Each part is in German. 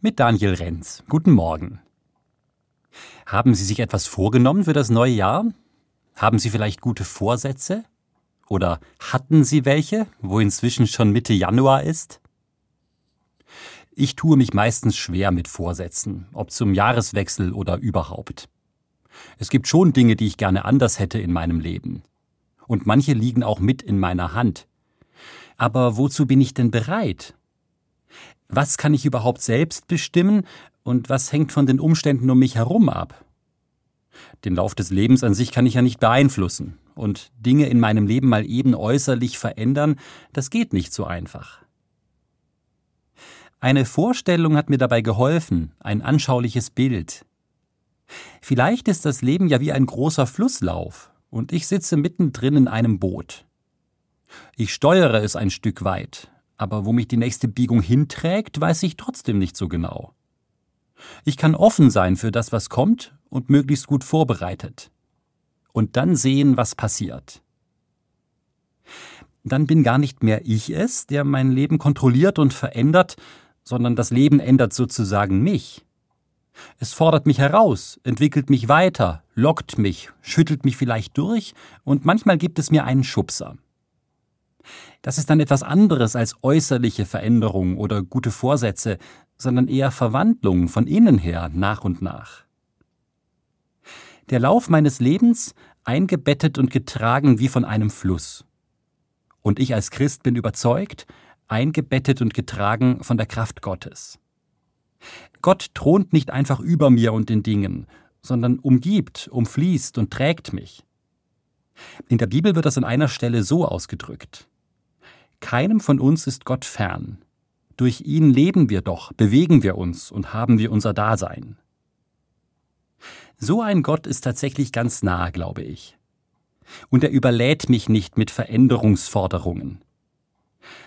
mit Daniel Renz. Guten Morgen. Haben Sie sich etwas vorgenommen für das neue Jahr? Haben Sie vielleicht gute Vorsätze? Oder hatten Sie welche, wo inzwischen schon Mitte Januar ist? Ich tue mich meistens schwer mit Vorsätzen, ob zum Jahreswechsel oder überhaupt. Es gibt schon Dinge, die ich gerne anders hätte in meinem Leben. Und manche liegen auch mit in meiner Hand. Aber wozu bin ich denn bereit? Was kann ich überhaupt selbst bestimmen und was hängt von den Umständen um mich herum ab? Den Lauf des Lebens an sich kann ich ja nicht beeinflussen, und Dinge in meinem Leben mal eben äußerlich verändern, das geht nicht so einfach. Eine Vorstellung hat mir dabei geholfen, ein anschauliches Bild. Vielleicht ist das Leben ja wie ein großer Flusslauf, und ich sitze mittendrin in einem Boot. Ich steuere es ein Stück weit, aber wo mich die nächste Biegung hinträgt, weiß ich trotzdem nicht so genau. Ich kann offen sein für das, was kommt und möglichst gut vorbereitet. Und dann sehen, was passiert. Dann bin gar nicht mehr ich es, der mein Leben kontrolliert und verändert, sondern das Leben ändert sozusagen mich. Es fordert mich heraus, entwickelt mich weiter, lockt mich, schüttelt mich vielleicht durch und manchmal gibt es mir einen Schubser. Das ist dann etwas anderes als äußerliche Veränderung oder gute Vorsätze, sondern eher Verwandlung von innen her nach und nach. Der Lauf meines Lebens eingebettet und getragen wie von einem Fluss. Und ich als Christ bin überzeugt, eingebettet und getragen von der Kraft Gottes. Gott thront nicht einfach über mir und den Dingen, sondern umgibt, umfließt und trägt mich. In der Bibel wird das an einer Stelle so ausgedrückt. Keinem von uns ist Gott fern. Durch ihn leben wir doch, bewegen wir uns und haben wir unser Dasein. So ein Gott ist tatsächlich ganz nah, glaube ich. Und er überlädt mich nicht mit Veränderungsforderungen,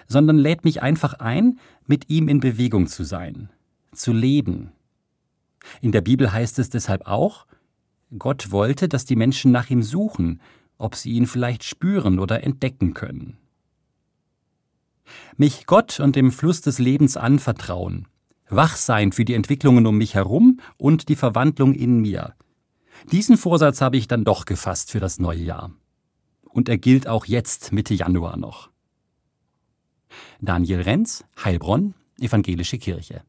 sondern lädt mich einfach ein, mit ihm in Bewegung zu sein, zu leben. In der Bibel heißt es deshalb auch, Gott wollte, dass die Menschen nach ihm suchen, ob sie ihn vielleicht spüren oder entdecken können mich Gott und dem Fluss des Lebens anvertrauen, wach sein für die Entwicklungen um mich herum und die Verwandlung in mir. Diesen Vorsatz habe ich dann doch gefasst für das neue Jahr. Und er gilt auch jetzt Mitte Januar noch. Daniel Renz, Heilbronn, Evangelische Kirche.